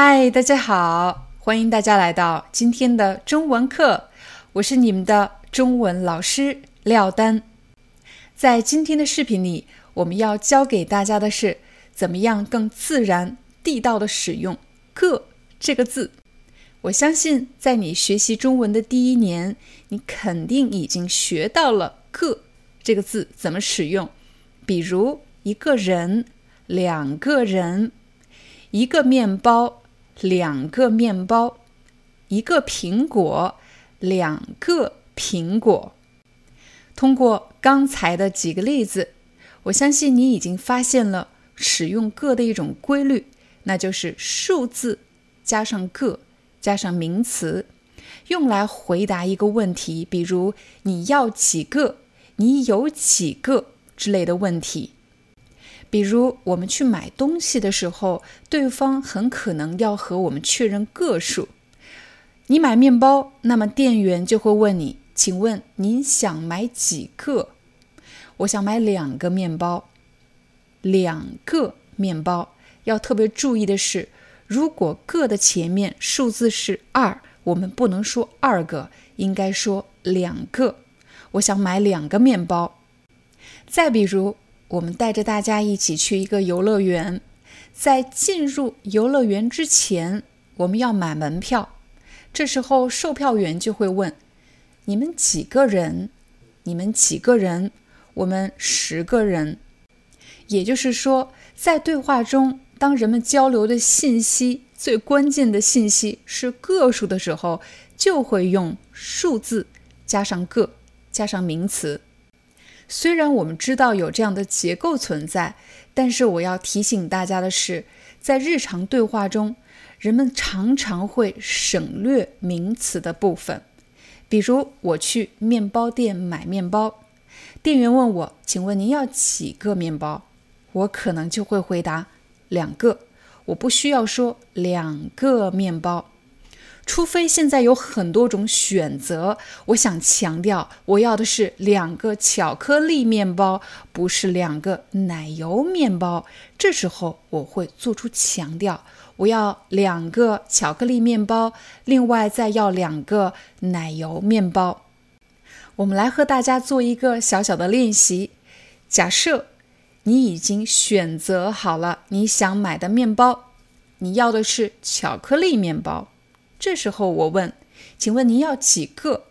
嗨，大家好，欢迎大家来到今天的中文课，我是你们的中文老师廖丹。在今天的视频里，我们要教给大家的是怎么样更自然地道的使用“个”这个字。我相信，在你学习中文的第一年，你肯定已经学到了“个”这个字怎么使用，比如一个人、两个人。一个面包，两个面包，一个苹果，两个苹果。通过刚才的几个例子，我相信你已经发现了使用“个”的一种规律，那就是数字加上“个”加上名词，用来回答一个问题，比如你要几个，你有几个之类的问题。比如，我们去买东西的时候，对方很可能要和我们确认个数。你买面包，那么店员就会问你：“请问您想买几个？”我想买两个面包。两个面包要特别注意的是，如果“个”的前面数字是二，我们不能说二个，应该说两个。我想买两个面包。再比如。我们带着大家一起去一个游乐园，在进入游乐园之前，我们要买门票。这时候，售票员就会问：“你们几个人？你们几个人？我们十个人。”也就是说，在对话中，当人们交流的信息最关键的信息是个数的时候，就会用数字加上个，加上名词。虽然我们知道有这样的结构存在，但是我要提醒大家的是，在日常对话中，人们常常会省略名词的部分。比如，我去面包店买面包，店员问我：“请问您要几个面包？”我可能就会回答：“两个。”我不需要说“两个面包”。除非现在有很多种选择，我想强调，我要的是两个巧克力面包，不是两个奶油面包。这时候我会做出强调，我要两个巧克力面包，另外再要两个奶油面包。我们来和大家做一个小小的练习。假设你已经选择好了你想买的面包，你要的是巧克力面包。这时候我问：“请问您要几个？”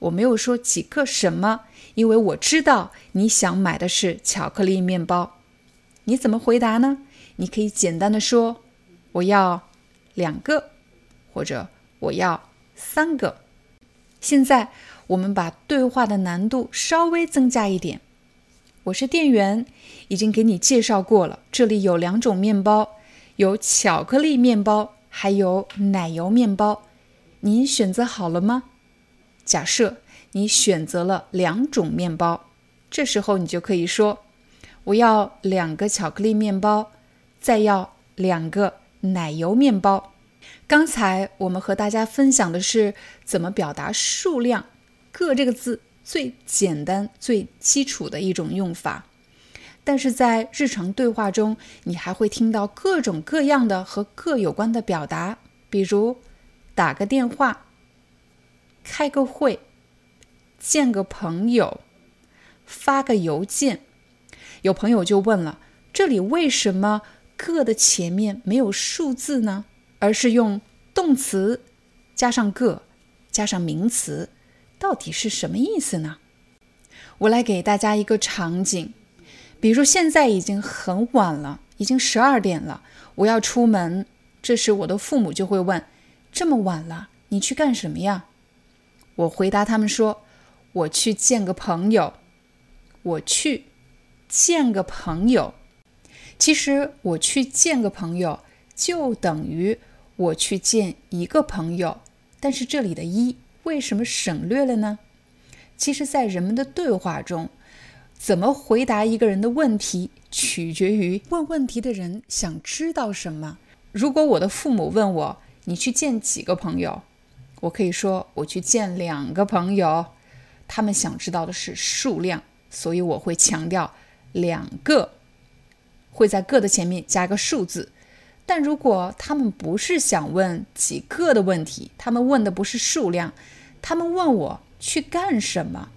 我没有说几个什么，因为我知道你想买的是巧克力面包。你怎么回答呢？你可以简单的说：“我要两个，或者我要三个。”现在我们把对话的难度稍微增加一点。我是店员，已经给你介绍过了。这里有两种面包，有巧克力面包。还有奶油面包，您选择好了吗？假设你选择了两种面包，这时候你就可以说：“我要两个巧克力面包，再要两个奶油面包。”刚才我们和大家分享的是怎么表达数量“个”这个字最简单、最基础的一种用法。但是在日常对话中，你还会听到各种各样的和“个”有关的表达，比如打个电话、开个会、见个朋友、发个邮件。有朋友就问了：这里为什么“个”的前面没有数字呢？而是用动词加上“个”加上名词，到底是什么意思呢？我来给大家一个场景。比如现在已经很晚了，已经十二点了，我要出门。这时我的父母就会问：“这么晚了，你去干什么呀？”我回答他们说：“我去见个朋友。”我去见个朋友。其实我去见个朋友就等于我去见一个朋友，但是这里的一为什么省略了呢？其实，在人们的对话中，怎么回答一个人的问题，取决于问问题的人想知道什么。如果我的父母问我你去见几个朋友，我可以说我去见两个朋友，他们想知道的是数量，所以我会强调两个。会在“个”的前面加一个数字，但如果他们不是想问几个的问题，他们问的不是数量，他们问我去干什么，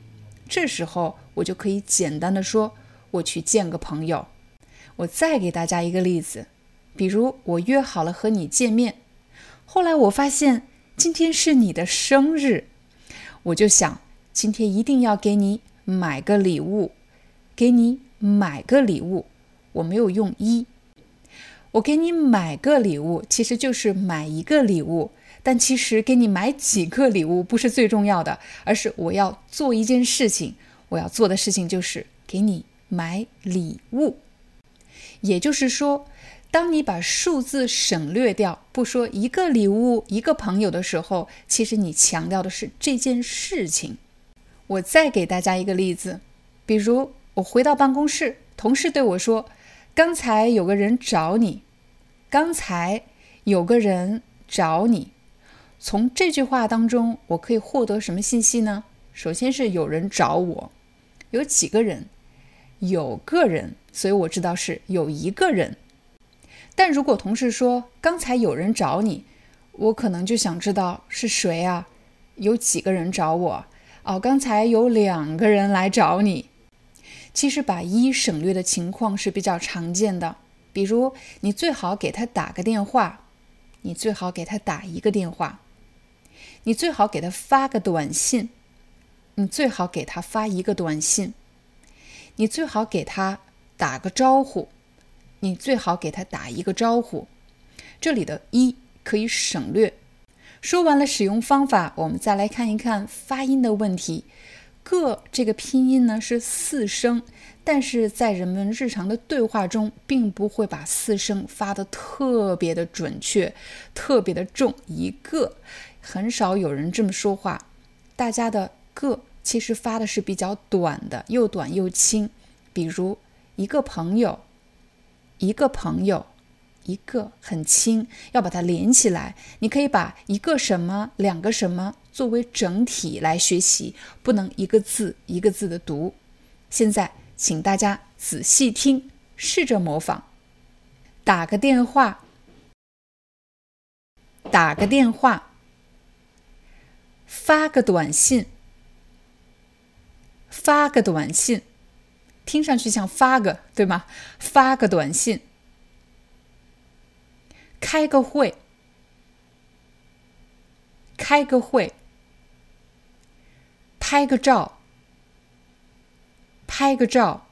这时候我就可以简单的说我去见个朋友。我再给大家一个例子，比如我约好了和你见面，后来我发现今天是你的生日，我就想今天一定要给你买个礼物，给你买个礼物。我没有用一，我给你买个礼物，其实就是买一个礼物。但其实给你买几个礼物不是最重要的，而是我要做一件事情，我要做的事情就是给你买礼物。也就是说，当你把数字省略掉，不说一个礼物一个朋友的时候，其实你强调的是这件事情。我再给大家一个例子，比如我回到办公室，同事对我说。刚才有个人找你，刚才有个人找你。从这句话当中，我可以获得什么信息呢？首先是有人找我，有几个人？有个人，所以我知道是有一个人。但如果同事说刚才有人找你，我可能就想知道是谁啊？有几个人找我？哦，刚才有两个人来找你。其实把一省略的情况是比较常见的，比如你最好给他打个电话，你最好给他打一个电话，你最好给他发个短信，你最好给他发一个短信，你最好给他打个招呼，你最好给他打一个招呼。这里的一可以省略。说完了使用方法，我们再来看一看发音的问题。个这个拼音呢是四声，但是在人们日常的对话中，并不会把四声发的特别的准确，特别的重。一个很少有人这么说话，大家的个其实发的是比较短的，又短又轻。比如一个朋友，一个朋友。一个很轻，要把它连起来。你可以把一个什么、两个什么作为整体来学习，不能一个字一个字的读。现在，请大家仔细听，试着模仿。打个电话，打个电话，发个短信，发个短信，听上去像发个，对吗？发个短信。开个会，开个会，拍个照，拍个照。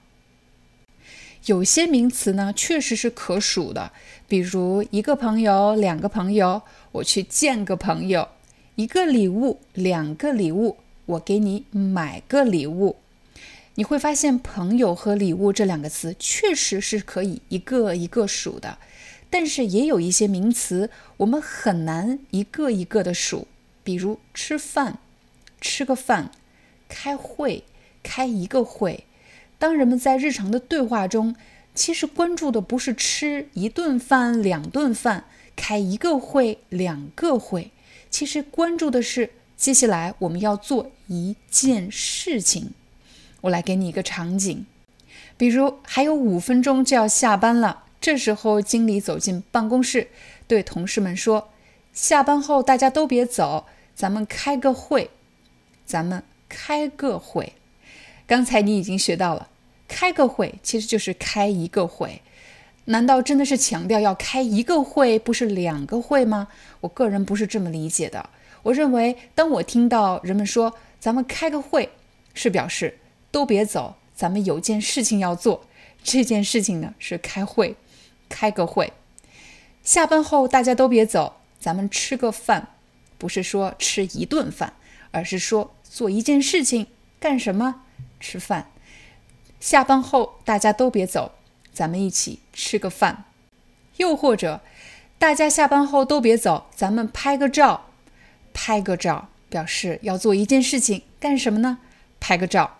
有些名词呢，确实是可数的，比如一个朋友、两个朋友，我去见个朋友；一个礼物、两个礼物，我给你买个礼物。你会发现，朋友和礼物这两个词确实是可以一个一个数的。但是也有一些名词，我们很难一个一个的数，比如吃饭，吃个饭；开会，开一个会。当人们在日常的对话中，其实关注的不是吃一顿饭、两顿饭，开一个会、两个会，其实关注的是接下来我们要做一件事情。我来给你一个场景，比如还有五分钟就要下班了。这时候，经理走进办公室，对同事们说：“下班后大家都别走，咱们开个会。咱们开个会。刚才你已经学到了，开个会其实就是开一个会。难道真的是强调要开一个会，不是两个会吗？我个人不是这么理解的。我认为，当我听到人们说‘咱们开个会’，是表示都别走，咱们有件事情要做。这件事情呢，是开会。”开个会，下班后大家都别走，咱们吃个饭。不是说吃一顿饭，而是说做一件事情，干什么？吃饭。下班后大家都别走，咱们一起吃个饭。又或者，大家下班后都别走，咱们拍个照。拍个照表示要做一件事情，干什么呢？拍个照。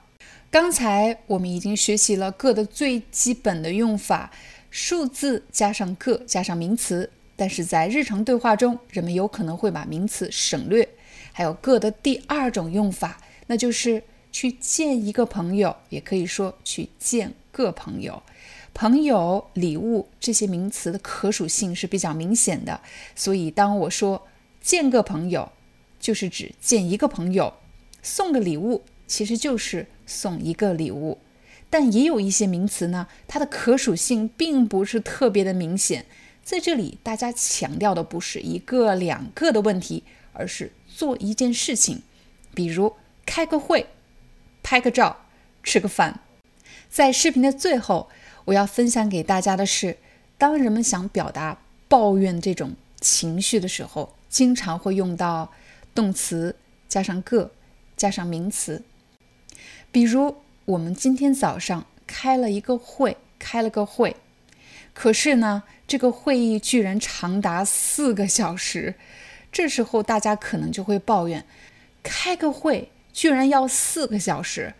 刚才我们已经学习了个的最基本的用法，数字加上个加上名词。但是在日常对话中，人们有可能会把名词省略。还有个的第二种用法，那就是去见一个朋友，也可以说去见个朋友。朋友、礼物这些名词的可数性是比较明显的，所以当我说见个朋友，就是指见一个朋友；送个礼物，其实就是送一个礼物。但也有一些名词呢，它的可属性并不是特别的明显。在这里，大家强调的不是一个两个的问题，而是做一件事情，比如开个会、拍个照、吃个饭。在视频的最后，我要分享给大家的是，当人们想表达抱怨这种情绪的时候，经常会用到动词加上个加上名词。比如，我们今天早上开了一个会，开了个会。可是呢，这个会议居然长达四个小时，这时候大家可能就会抱怨：开个会居然要四个小时，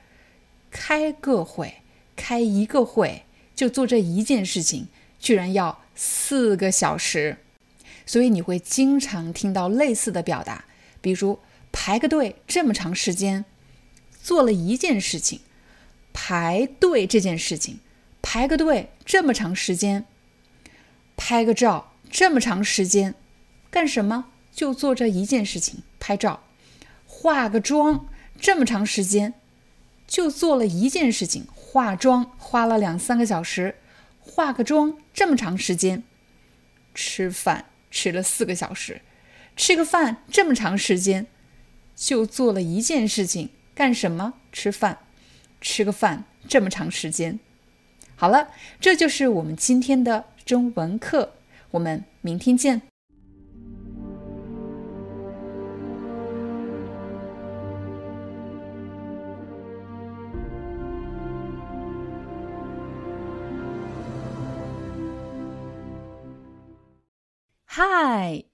开个会，开一个会就做这一件事情，居然要四个小时。所以你会经常听到类似的表达，比如排个队这么长时间，做了一件事情，排队这件事情。排个队这么长时间，拍个照这么长时间，干什么？就做这一件事情，拍照。化个妆这么长时间，就做了一件事情，化妆，花了两三个小时。化个妆这么长时间，吃饭吃了四个小时，吃个饭这么长时间，就做了一件事情，干什么？吃饭，吃个饭这么长时间。好了，这就是我们今天的中文课，我们明天见。Hi,